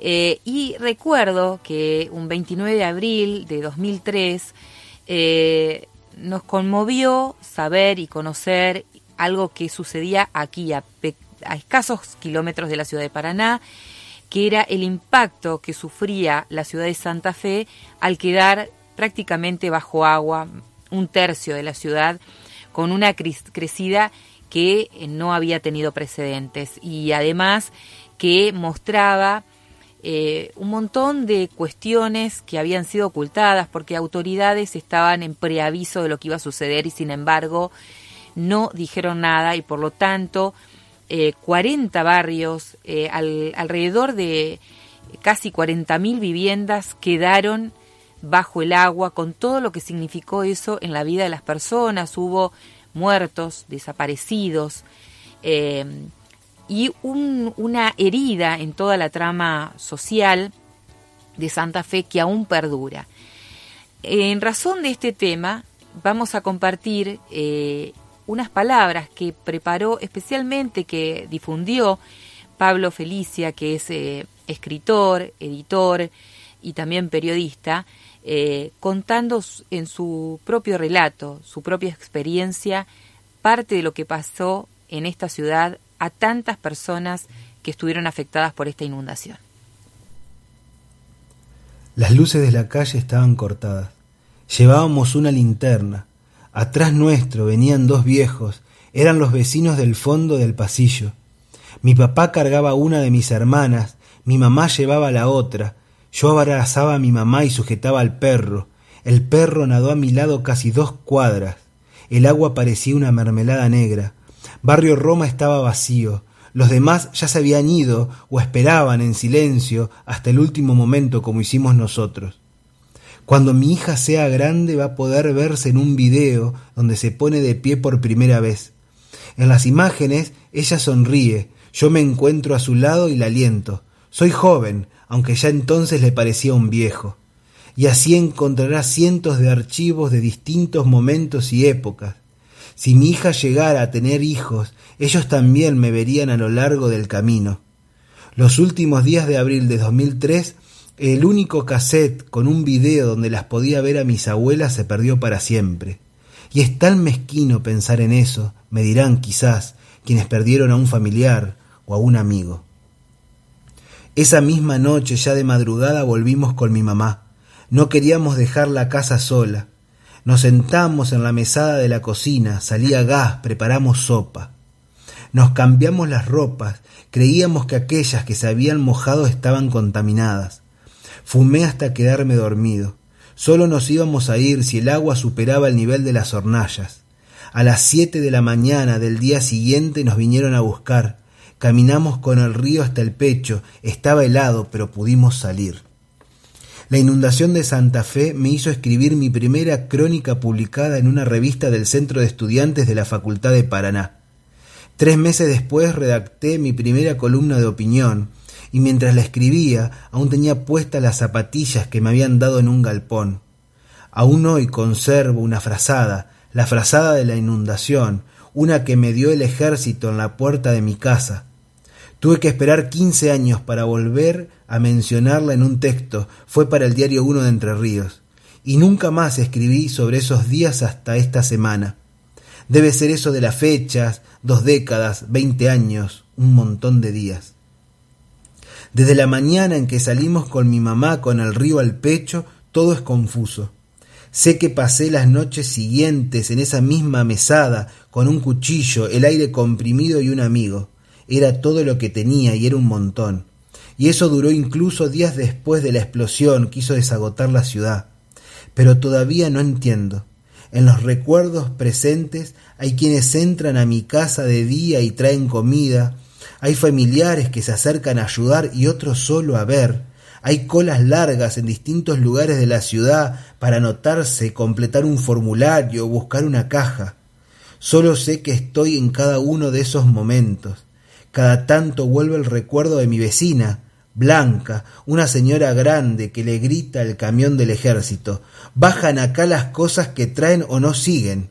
Eh, y recuerdo que un 29 de abril de 2003 eh, nos conmovió saber y conocer algo que sucedía aquí, a, a escasos kilómetros de la ciudad de Paraná, que era el impacto que sufría la ciudad de Santa Fe al quedar prácticamente bajo agua un tercio de la ciudad con una crecida que no había tenido precedentes. Y además que mostraba eh, un montón de cuestiones que habían sido ocultadas porque autoridades estaban en preaviso de lo que iba a suceder y sin embargo no dijeron nada y por lo tanto 40 eh, barrios, eh, alrededor de casi 40.000 viviendas quedaron bajo el agua con todo lo que significó eso en la vida de las personas. Hubo muertos, desaparecidos y una herida en toda la trama social de Santa Fe que aún perdura. En razón de este tema, vamos a compartir eh, unas palabras que preparó especialmente, que difundió Pablo Felicia, que es eh, escritor, editor y también periodista, eh, contando en su propio relato, su propia experiencia, parte de lo que pasó en esta ciudad a tantas personas que estuvieron afectadas por esta inundación. Las luces de la calle estaban cortadas. Llevábamos una linterna. Atrás nuestro venían dos viejos. Eran los vecinos del fondo del pasillo. Mi papá cargaba una de mis hermanas, mi mamá llevaba la otra. Yo abrazaba a mi mamá y sujetaba al perro. El perro nadó a mi lado casi dos cuadras. El agua parecía una mermelada negra. Barrio Roma estaba vacío. Los demás ya se habían ido o esperaban en silencio hasta el último momento como hicimos nosotros. Cuando mi hija sea grande va a poder verse en un video donde se pone de pie por primera vez. En las imágenes ella sonríe, yo me encuentro a su lado y la aliento. Soy joven, aunque ya entonces le parecía un viejo. Y así encontrará cientos de archivos de distintos momentos y épocas. Si mi hija llegara a tener hijos, ellos también me verían a lo largo del camino. Los últimos días de abril de 2003, el único cassette con un video donde las podía ver a mis abuelas se perdió para siempre. Y es tan mezquino pensar en eso, me dirán quizás, quienes perdieron a un familiar o a un amigo. Esa misma noche, ya de madrugada, volvimos con mi mamá. No queríamos dejar la casa sola. Nos sentamos en la mesada de la cocina, salía gas, preparamos sopa. Nos cambiamos las ropas, creíamos que aquellas que se habían mojado estaban contaminadas. Fumé hasta quedarme dormido. Solo nos íbamos a ir si el agua superaba el nivel de las hornallas. A las siete de la mañana del día siguiente nos vinieron a buscar. Caminamos con el río hasta el pecho. Estaba helado, pero pudimos salir. La inundación de Santa Fe me hizo escribir mi primera crónica publicada en una revista del Centro de Estudiantes de la Facultad de Paraná. Tres meses después redacté mi primera columna de opinión, y mientras la escribía aún tenía puestas las zapatillas que me habían dado en un galpón. Aún hoy conservo una frazada, la frazada de la inundación, una que me dio el ejército en la puerta de mi casa. Tuve que esperar quince años para volver a mencionarla en un texto, fue para el diario Uno de Entre Ríos, y nunca más escribí sobre esos días hasta esta semana. Debe ser eso de las fechas, dos décadas, veinte años, un montón de días. Desde la mañana en que salimos con mi mamá con el río al pecho, todo es confuso. Sé que pasé las noches siguientes en esa misma mesada, con un cuchillo, el aire comprimido y un amigo. Era todo lo que tenía y era un montón y eso duró incluso días después de la explosión que hizo desagotar la ciudad. Pero todavía no entiendo. En los recuerdos presentes hay quienes entran a mi casa de día y traen comida, hay familiares que se acercan a ayudar y otros solo a ver, hay colas largas en distintos lugares de la ciudad para anotarse, completar un formulario o buscar una caja. Solo sé que estoy en cada uno de esos momentos. Cada tanto vuelve el recuerdo de mi vecina, Blanca, una señora grande que le grita al camión del ejército, bajan acá las cosas que traen o no siguen.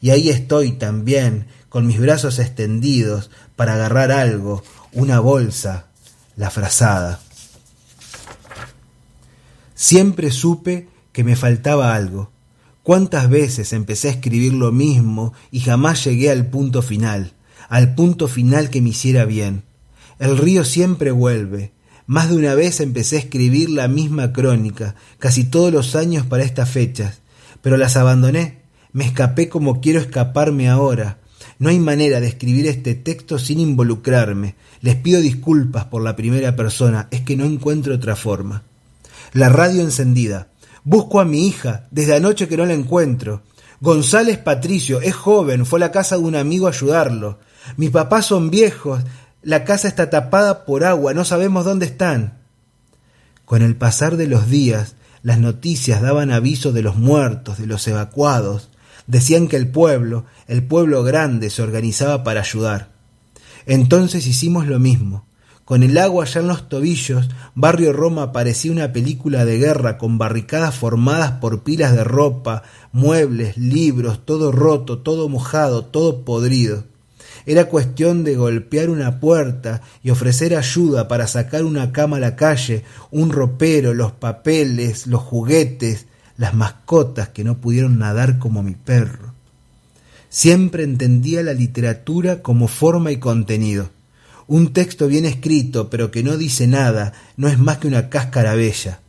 Y ahí estoy también, con mis brazos extendidos, para agarrar algo, una bolsa, la frazada. Siempre supe que me faltaba algo. Cuántas veces empecé a escribir lo mismo y jamás llegué al punto final, al punto final que me hiciera bien. El río siempre vuelve. Más de una vez empecé a escribir la misma crónica, casi todos los años para estas fechas, pero las abandoné. Me escapé como quiero escaparme ahora. No hay manera de escribir este texto sin involucrarme. Les pido disculpas por la primera persona, es que no encuentro otra forma. La radio encendida. Busco a mi hija, desde anoche que no la encuentro. González Patricio es joven, fue a la casa de un amigo a ayudarlo. Mis papás son viejos, la casa está tapada por agua, no sabemos dónde están. Con el pasar de los días, las noticias daban aviso de los muertos, de los evacuados. Decían que el pueblo, el pueblo grande, se organizaba para ayudar. Entonces hicimos lo mismo. Con el agua ya en los tobillos, Barrio Roma parecía una película de guerra con barricadas formadas por pilas de ropa, muebles, libros, todo roto, todo mojado, todo podrido. Era cuestión de golpear una puerta y ofrecer ayuda para sacar una cama a la calle, un ropero, los papeles, los juguetes, las mascotas que no pudieron nadar como mi perro. Siempre entendía la literatura como forma y contenido. Un texto bien escrito, pero que no dice nada, no es más que una cáscara bella.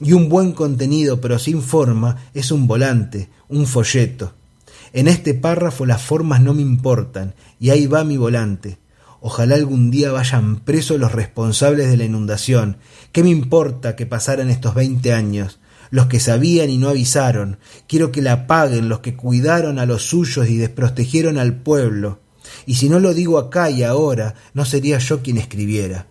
Y un buen contenido, pero sin forma, es un volante, un folleto. En este párrafo las formas no me importan, y ahí va mi volante. Ojalá algún día vayan presos los responsables de la inundación. ¿Qué me importa que pasaran estos veinte años? Los que sabían y no avisaron. Quiero que la paguen los que cuidaron a los suyos y desprotegieron al pueblo y si no lo digo acá y ahora, no sería yo quien escribiera.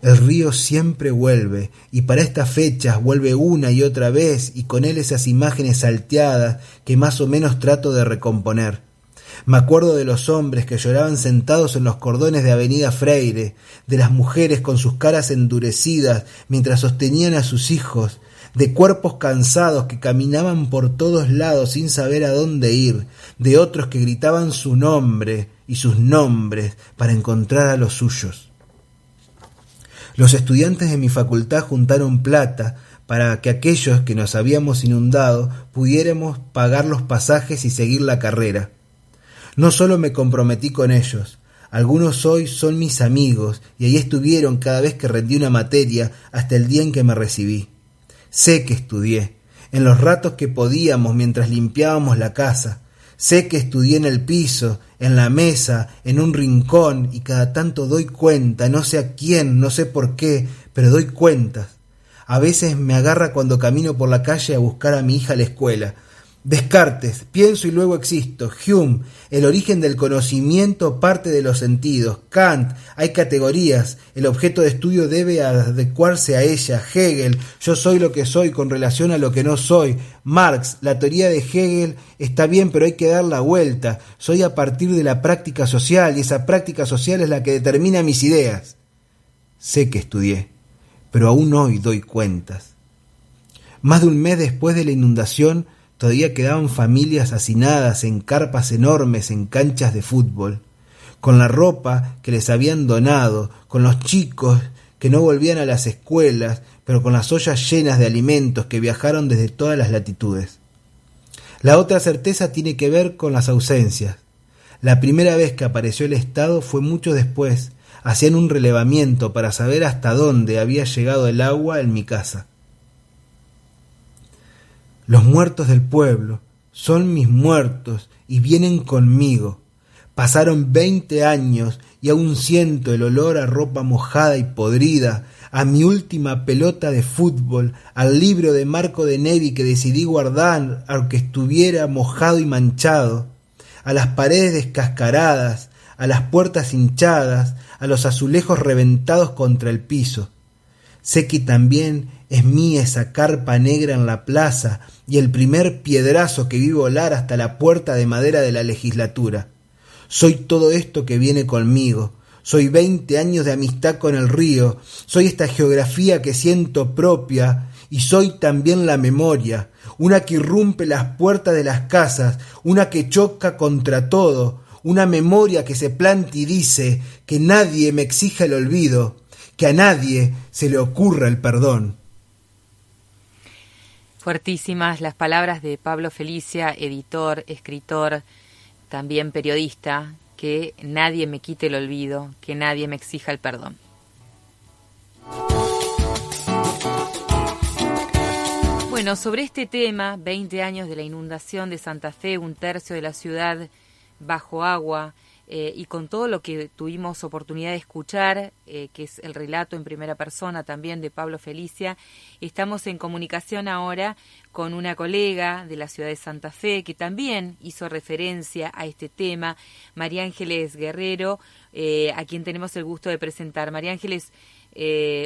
El río siempre vuelve, y para estas fechas vuelve una y otra vez, y con él esas imágenes salteadas que más o menos trato de recomponer. Me acuerdo de los hombres que lloraban sentados en los cordones de Avenida Freire, de las mujeres con sus caras endurecidas mientras sostenían a sus hijos, de cuerpos cansados que caminaban por todos lados sin saber a dónde ir, de otros que gritaban su nombre y sus nombres para encontrar a los suyos. Los estudiantes de mi facultad juntaron plata para que aquellos que nos habíamos inundado pudiéramos pagar los pasajes y seguir la carrera. No solo me comprometí con ellos, algunos hoy son mis amigos y ahí estuvieron cada vez que rendí una materia hasta el día en que me recibí. Sé que estudié, en los ratos que podíamos mientras limpiábamos la casa. Sé que estudié en el piso, en la mesa, en un rincón, y cada tanto doy cuenta, no sé a quién, no sé por qué, pero doy cuentas. A veces me agarra cuando camino por la calle a buscar a mi hija a la escuela, Descartes, pienso y luego existo. Hume, el origen del conocimiento parte de los sentidos. Kant, hay categorías, el objeto de estudio debe adecuarse a ella. Hegel, yo soy lo que soy con relación a lo que no soy. Marx, la teoría de Hegel está bien, pero hay que dar la vuelta. Soy a partir de la práctica social y esa práctica social es la que determina mis ideas. Sé que estudié, pero aún hoy doy cuentas. Más de un mes después de la inundación, Todavía quedaban familias hacinadas en carpas enormes en canchas de fútbol, con la ropa que les habían donado, con los chicos que no volvían a las escuelas, pero con las ollas llenas de alimentos que viajaron desde todas las latitudes. La otra certeza tiene que ver con las ausencias. La primera vez que apareció el Estado fue mucho después. Hacían un relevamiento para saber hasta dónde había llegado el agua en mi casa. Los muertos del pueblo son mis muertos y vienen conmigo. Pasaron veinte años y aún siento el olor a ropa mojada y podrida, a mi última pelota de fútbol, al libro de Marco de Nevi que decidí guardar aunque estuviera mojado y manchado, a las paredes descascaradas, a las puertas hinchadas, a los azulejos reventados contra el piso. Sé que también es mía esa carpa negra en la plaza y el primer piedrazo que vi volar hasta la puerta de madera de la legislatura. Soy todo esto que viene conmigo. Soy veinte años de amistad con el río. Soy esta geografía que siento propia y soy también la memoria, una que irrumpe las puertas de las casas, una que choca contra todo, una memoria que se planta y dice que nadie me exija el olvido, que a nadie se le ocurra el perdón. Fuertísimas las palabras de Pablo Felicia, editor, escritor, también periodista, que nadie me quite el olvido, que nadie me exija el perdón. Bueno, sobre este tema, 20 años de la inundación de Santa Fe, un tercio de la ciudad bajo agua, eh, y con todo lo que tuvimos oportunidad de escuchar, eh, que es el relato en primera persona también de Pablo Felicia, estamos en comunicación ahora con una colega de la ciudad de Santa Fe que también hizo referencia a este tema, María Ángeles Guerrero, eh, a quien tenemos el gusto de presentar. María Ángeles,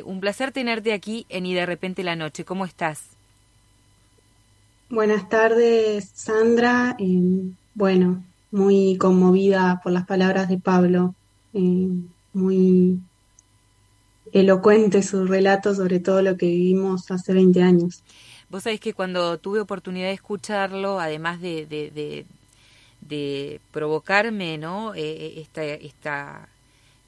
un placer tenerte aquí en Y de repente la noche. ¿Cómo estás? Buenas tardes, Sandra. bueno, muy conmovida por las palabras de Pablo, eh, muy elocuente su relato sobre todo lo que vivimos hace 20 años. Vos sabés que cuando tuve oportunidad de escucharlo, además de, de, provocarme, ¿no? Eh, eh, esta, esta,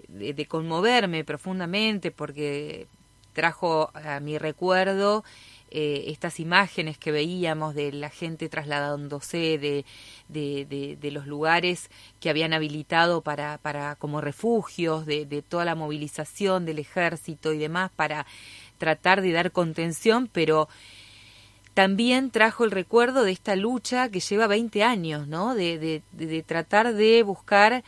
de conmoverme profundamente, porque trajo a mi recuerdo eh, estas imágenes que veíamos de la gente trasladándose de, de, los lugares que habían habilitado para, para como refugios, de, toda la movilización del ejército y demás para tratar de dar contención, pero también trajo el recuerdo de esta lucha que lleva 20 años, ¿no? De, de, de tratar de buscar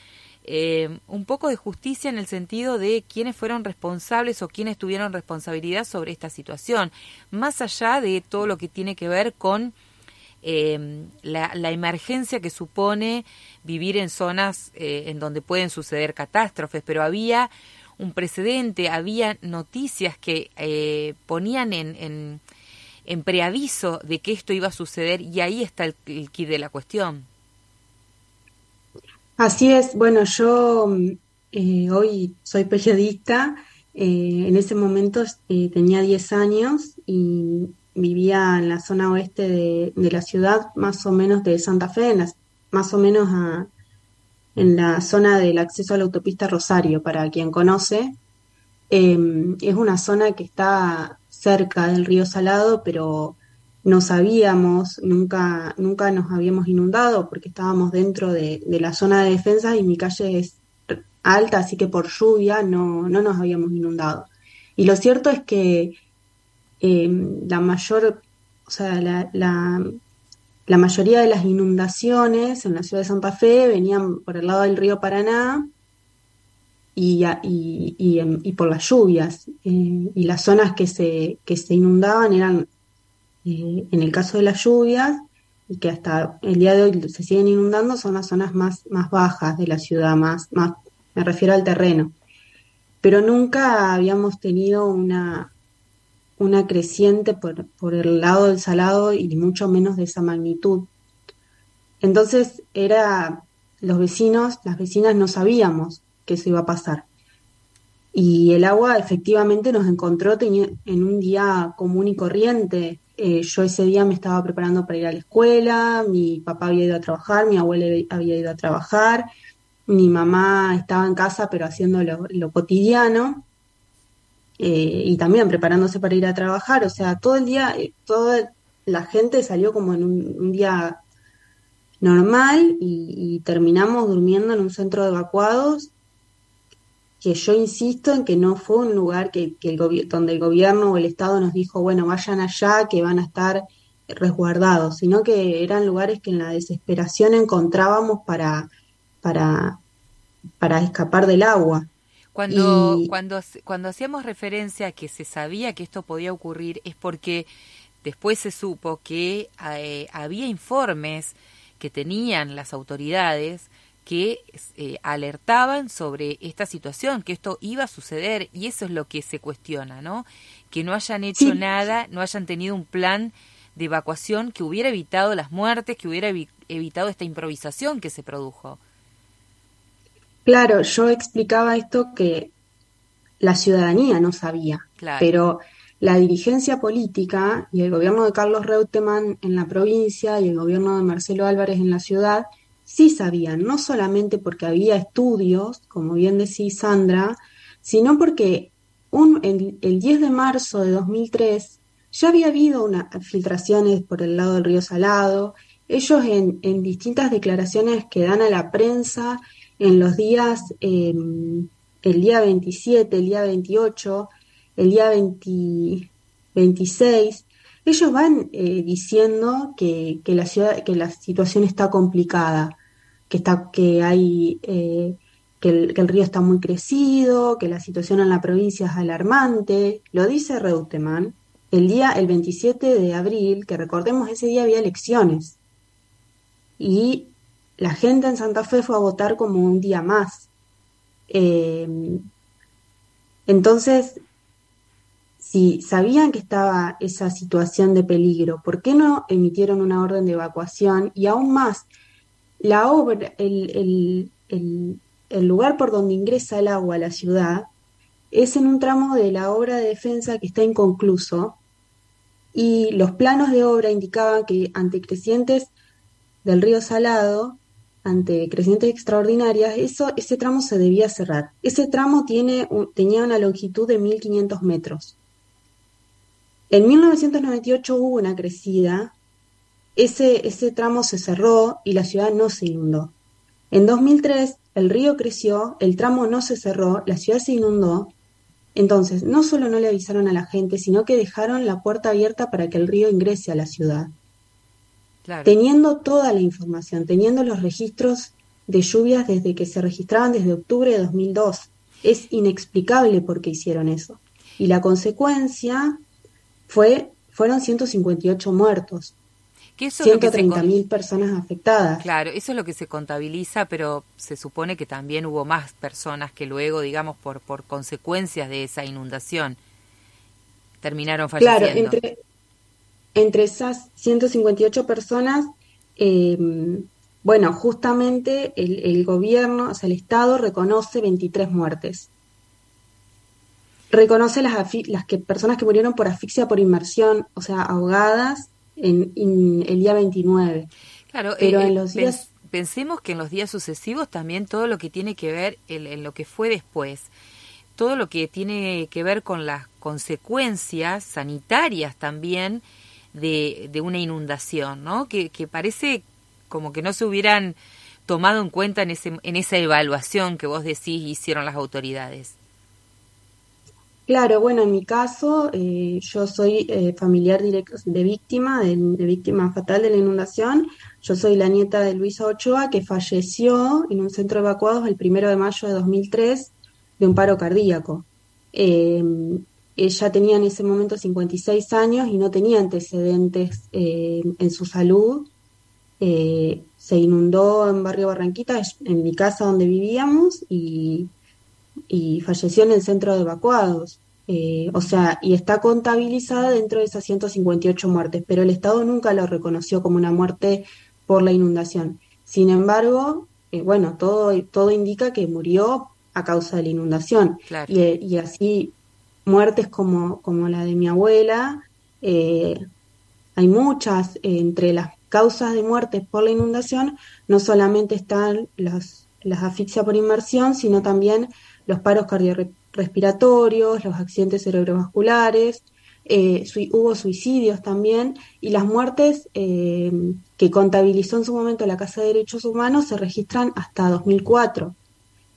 eh, un poco de justicia en el sentido de quiénes fueron responsables o quiénes tuvieron responsabilidad sobre esta situación, más allá de todo lo que tiene que ver con eh, la, emergencia que supone vivir en zonas eh, en donde pueden suceder catástrofes, pero había un precedente, había noticias que ponían en, en, preaviso de que esto iba a suceder y ahí está el, el kit de la cuestión. Así es, bueno, yo eh, hoy soy periodista, eh, en ese momento eh, tenía 10 años y vivía en la zona oeste de, la ciudad, más o menos de Santa Fe, en más o menos en la zona del acceso a la autopista Rosario, para quien conoce. Em, es una zona que está cerca del río Salado, pero no sabíamos, nunca, nunca nos habíamos inundado porque estábamos dentro de, la zona de defensa y mi calle es alta, así que por lluvia no, no nos habíamos inundado. Y lo cierto es que em, la mayor, o sea, la, la, mayoría de las inundaciones en la ciudad de Santa Fe venían por el lado del río Paraná y, y, y, em, por las lluvias. Eh, y las zonas que se, que se inundaban eran eh, en el caso de las lluvias, y que hasta el día de hoy se siguen inundando, son las zonas más, más bajas de la ciudad, más, más, me refiero al terreno. Pero nunca habíamos tenido una, una creciente por, por el lado del salado y mucho menos de esa magnitud. Entonces era los vecinos, las vecinas no sabíamos que eso iba a pasar. Y el agua efectivamente nos encontró en un día común y corriente, eh, yo ese día me estaba preparando para ir a la escuela, mi papá había ido a trabajar, mi abuela había ido a trabajar, mi mamá estaba en casa pero haciendo lo, cotidiano eh, y también preparándose para ir a trabajar, o sea, todo el día, eh, toda la gente salió como en un, día normal y, terminamos durmiendo en un centro de evacuados que yo insisto en que no fue un lugar que, el donde el gobierno o el Estado nos dijo, bueno, vayan allá, que van a estar resguardados, sino que eran lugares que en la desesperación encontrábamos para, para, para escapar del agua. Cuando, cuando, cuando hacíamos referencia a que se sabía que esto podía ocurrir es porque después se supo que eh, había informes que tenían las autoridades que eh, alertaban sobre esta situación, que esto iba a suceder y eso es lo que se cuestiona, ¿no? Que no hayan hecho nada, no hayan tenido un plan de evacuación que hubiera evitado las muertes, que hubiera evitado esta improvisación que se produjo. Claro, yo explicaba esto que la ciudadanía no sabía, pero la dirigencia política y el gobierno de Carlos Reutemann en la provincia y el gobierno de Marcelo Álvarez en la ciudad sí sabían, no solamente porque había estudios, como bien decís Sandra, sino porque un, el, 10 de marzo de 2003 ya había habido unas filtraciones por el lado del río Salado. Ellos en, distintas declaraciones que dan a la prensa en los días, em, el día 27, el día 28, el día 26, ellos van eh, diciendo que, que, la ciudad, que la situación está complicada, que está, que hay eh, que el, río está muy crecido, que la situación en la provincia es alarmante. Lo dice Reutemann el día, el 27 de abril, que recordemos ese día había elecciones. Y la gente en Santa Fe fue a votar como un día más. Eh, entonces, si sabían que estaba esa situación de peligro, ¿por qué no emitieron una orden de evacuación? Y aún más, la obra, el, lugar por donde ingresa el agua a la ciudad es en un tramo de la obra de defensa que está inconcluso y los planos de obra indicaban que ante crecientes del río Salado, ante crecientes extraordinarias, eso, ese tramo se debía cerrar. Ese tramo tiene, tenía una longitud de 1500 metros. En 1998 hubo una crecida, ese, ese tramo se cerró y la ciudad no se inundó. En 2003 el río creció, el tramo no se cerró, la ciudad se inundó. Entonces, no solo no le avisaron a la gente, sino que dejaron la puerta abierta para que el río ingrese a la ciudad. Teniendo toda la información, teniendo los registros de lluvias desde que se registraban desde octubre de 2002. Es inexplicable por qué hicieron eso. Y la consecuencia fue, fueron 158 muertos. 130 mil personas afectadas. Claro, eso es lo que se contabiliza, pero se supone que también hubo más personas que luego, digamos, por, por consecuencias de esa inundación, terminaron falleciendo. Claro, entre, entre esas 158 personas, eh, bueno, justamente el, el, gobierno, o sea, el Estado reconoce 23 muertes. Reconoce las, las que, personas que murieron por asfixia por inmersión, o sea, ahogadas en, el día 29. Claro, pero eh, en los días... Pensemos que en los días sucesivos también todo lo que tiene que ver en, lo que fue después, todo lo que tiene que ver con las consecuencias sanitarias también de, de una inundación, ¿no? Que, que parece como que no se hubieran tomado en cuenta en, ese, en esa evaluación que vos decís hicieron las autoridades. Claro, bueno, en mi caso, eh, yo soy eh, familiar directo de víctima, de, víctima fatal de la inundación. Yo soy la nieta de Luisa Ochoa, que falleció en un centro de evacuados el primero de mayo de 2003 de un paro cardíaco. Em, ella tenía en ese momento 56 años y no tenía antecedentes eh, en su salud. se inundó en Barrio Barranquita, en mi casa donde vivíamos, y y falleció en el centro de evacuados. Eh, o sea, y está contabilizada dentro de esas 158 muertes, pero el Estado nunca lo reconoció como una muerte por la inundación. Sin embargo, eh, bueno, todo, todo indica que murió a causa de la inundación. Y, así, muertes como, como la de mi abuela, eh, hay muchas. entre las causas de muertes por la inundación, no solamente están las, las asfixias por inmersión, sino también los paros cardiorrespiratorios, los accidentes cerebrovasculares, eh, hubo suicidios también y las muertes eh, que contabilizó en su momento la Casa de Derechos Humanos se registran hasta 2004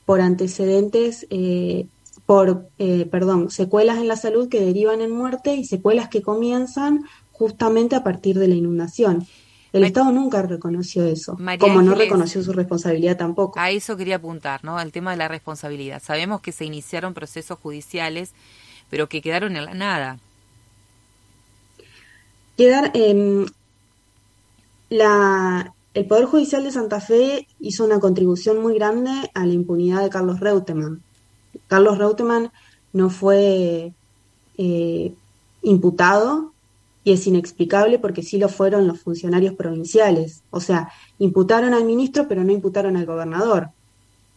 por antecedentes, eh, por, perdón, secuelas en la salud que derivan en muerte y secuelas que comienzan justamente a partir de la inundación. El Estado nunca reconoció eso, como no reconoció su responsabilidad tampoco. A eso quería apuntar, ¿no? Al tema de la responsabilidad. Sabemos que se iniciaron procesos judiciales, pero que quedaron en la nada. Quedar, eh, la, el Poder Judicial de Santa Fe hizo una contribución muy grande a la impunidad de Carlos Reutemann. Carlos Reutemann no fue eh, imputado y es inexplicable porque sí lo fueron los funcionarios provinciales. O sea, imputaron al ministro pero no imputaron al gobernador.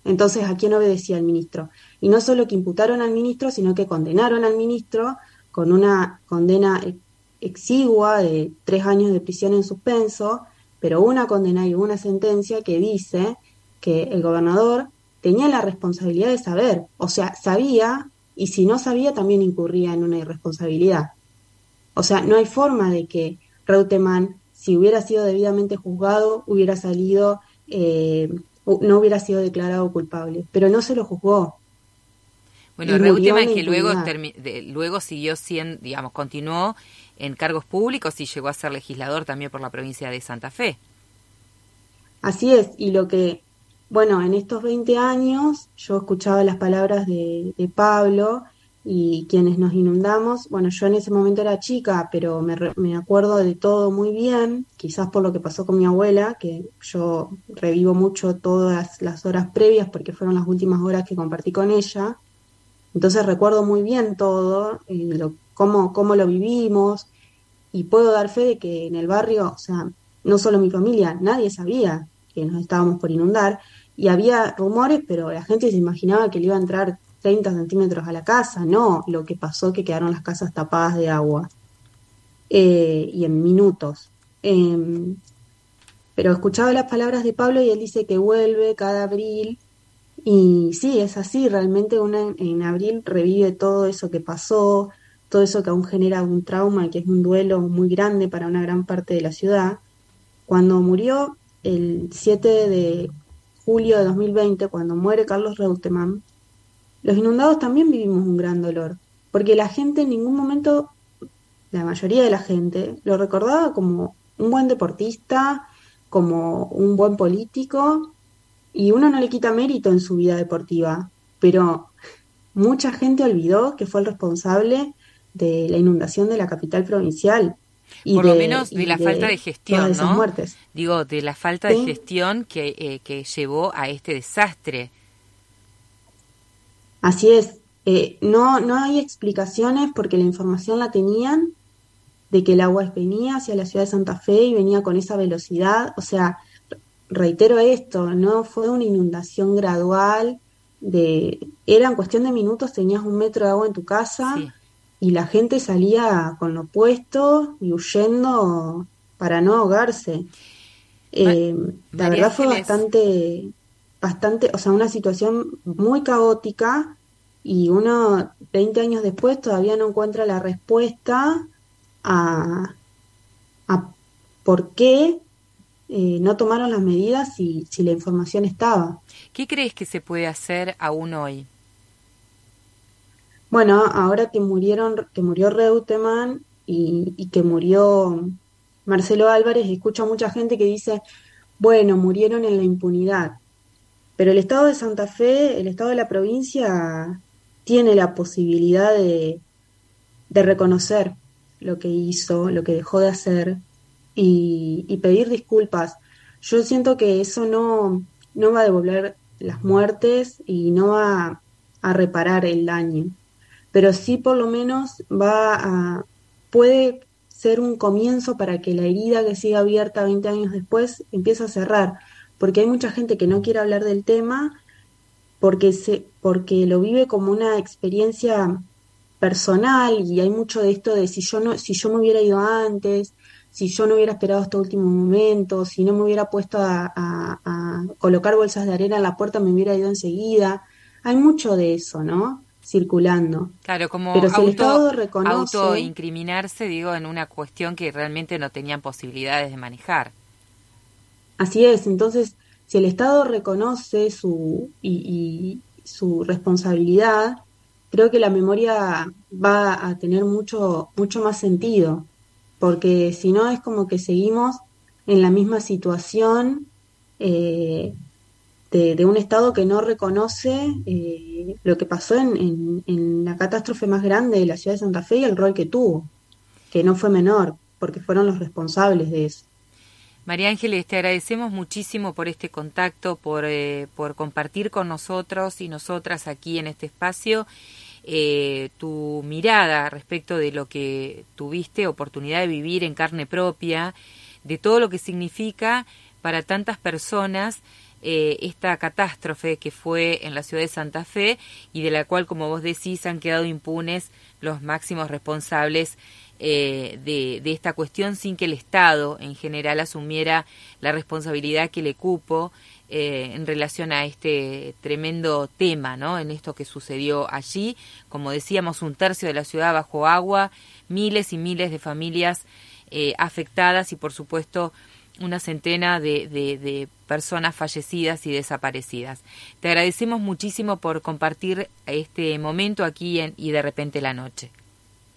Entonces, ¿a quién obedecía el ministro? Y no solo que imputaron al ministro, sino que condenaron al ministro con una condena exigua de tres años de prisión en suspenso, pero una condena y una sentencia que dice que el gobernador tenía la responsabilidad de saber, o sea, sabía y si no sabía también incurría en una irresponsabilidad. O sea, no hay forma de que Reutemann, si hubiera sido debidamente juzgado, hubiera salido, eh, no hubiera sido declarado culpable, pero no se lo juzgó. Bueno, Reutemann que luego, luego siguió siendo, digamos, continuó en cargos públicos y llegó a ser legislador también por la provincia de Santa Fe. Así es, y lo que, bueno, en estos 20 años yo escuchaba las palabras de, Pablo y quienes nos inundamos, bueno, yo en ese momento era chica, pero me, me, acuerdo de todo muy bien, quizás por lo que pasó con mi abuela, que yo revivo mucho todas las horas previas porque fueron las últimas horas que compartí con ella, entonces recuerdo muy bien todo, eh, lo, cómo, cómo lo vivimos, y puedo dar fe de que en el barrio, o sea, no solo mi familia, nadie sabía que nos estábamos por inundar, y había rumores, pero la gente se imaginaba que le iba a entrar 30 centímetros a la casa, no lo que pasó que quedaron las casas tapadas de agua, eh, y en minutos. Em, pero escuchaba las palabras de Pablo y él dice que vuelve cada abril, y sí, es así, realmente una en abril revive todo eso que pasó, todo eso que aún genera un trauma, que es un duelo muy grande para una gran parte de la ciudad. Cuando murió, el 7 de julio de 2020, cuando muere Carlos Reutemann, los inundados también vivimos un gran dolor, porque la gente en ningún momento, la mayoría de la gente, lo recordaba como un buen deportista, como un buen político, y uno no le quita mérito en su vida deportiva, pero mucha gente olvidó que fue el responsable de la inundación de la capital provincial por lo menos de la falta de gestión, ¿no? Muertes. Digo, de la falta de gestión que, eh, que llevó a este desastre. Así es. Eh, no, no hay explicaciones porque la información la tenían de que el agua venía hacia la ciudad de Santa Fe y venía con esa velocidad. O sea, reitero esto, no fue una inundación gradual, de, era en cuestión de minutos, tenías un metro de agua en tu casa y la gente salía con lo puesto y huyendo para no ahogarse. Eh, la verdad fue bastante, bastante, o sea, una situación muy caótica y uno 20 años después todavía no encuentra la respuesta a, a por qué eh, no tomaron las medidas si, si la información estaba. ¿Qué crees que se puede hacer aún hoy? Bueno, ahora que murieron, que murió Reutemann y, que murió Marcelo Álvarez, escucho a mucha gente que dice, bueno, murieron en la impunidad. Pero el Estado de Santa Fe, el Estado de la provincia, tiene la posibilidad de, de reconocer lo que hizo, lo que dejó de hacer y, pedir disculpas. Yo siento que eso no, no va a devolver las muertes y no va a reparar el daño pero sí por lo menos va a, puede ser un comienzo para que la herida que siga abierta 20 años después empiece a cerrar, porque hay mucha gente que no quiere hablar del tema porque, se, porque lo vive como una experiencia personal y hay mucho de esto de si yo no si yo me hubiera ido antes si yo no hubiera esperado hasta último momento si no me hubiera puesto a, a colocar bolsas de arena en la puerta me hubiera ido enseguida hay mucho de eso no circulando. Claro, como Pero auto, autoincriminarse, digo, en una cuestión que realmente no tenían posibilidades de manejar. Así es, entonces, si el Estado reconoce su, y, su responsabilidad, creo que la memoria va a tener mucho, mucho más sentido, porque si no es como que seguimos en la misma situación eh, de, un Estado que no reconoce eh, lo que pasó en, en, la catástrofe más grande de la ciudad de Santa Fe y el rol que tuvo, que no fue menor, porque fueron los responsables de eso. María Ángeles, te agradecemos muchísimo por este contacto, por, eh, por compartir con nosotros y nosotras aquí en este espacio eh, tu mirada respecto de lo que tuviste oportunidad de vivir en carne propia, de todo lo que significa para tantas personas eh, esta catástrofe que fue en la ciudad de Santa Fe y de la cual, como vos decís, han quedado impunes los máximos responsables eh, de, de, esta cuestión sin que el Estado en general asumiera la responsabilidad que le cupo eh, en relación a este tremendo tema, ¿no? En esto que sucedió allí, como decíamos, un tercio de la ciudad bajo agua, miles y miles de familias eh, afectadas y, por supuesto, una centena de, de, personas fallecidas y desaparecidas. Te agradecemos muchísimo por compartir este momento aquí en Y de repente la noche.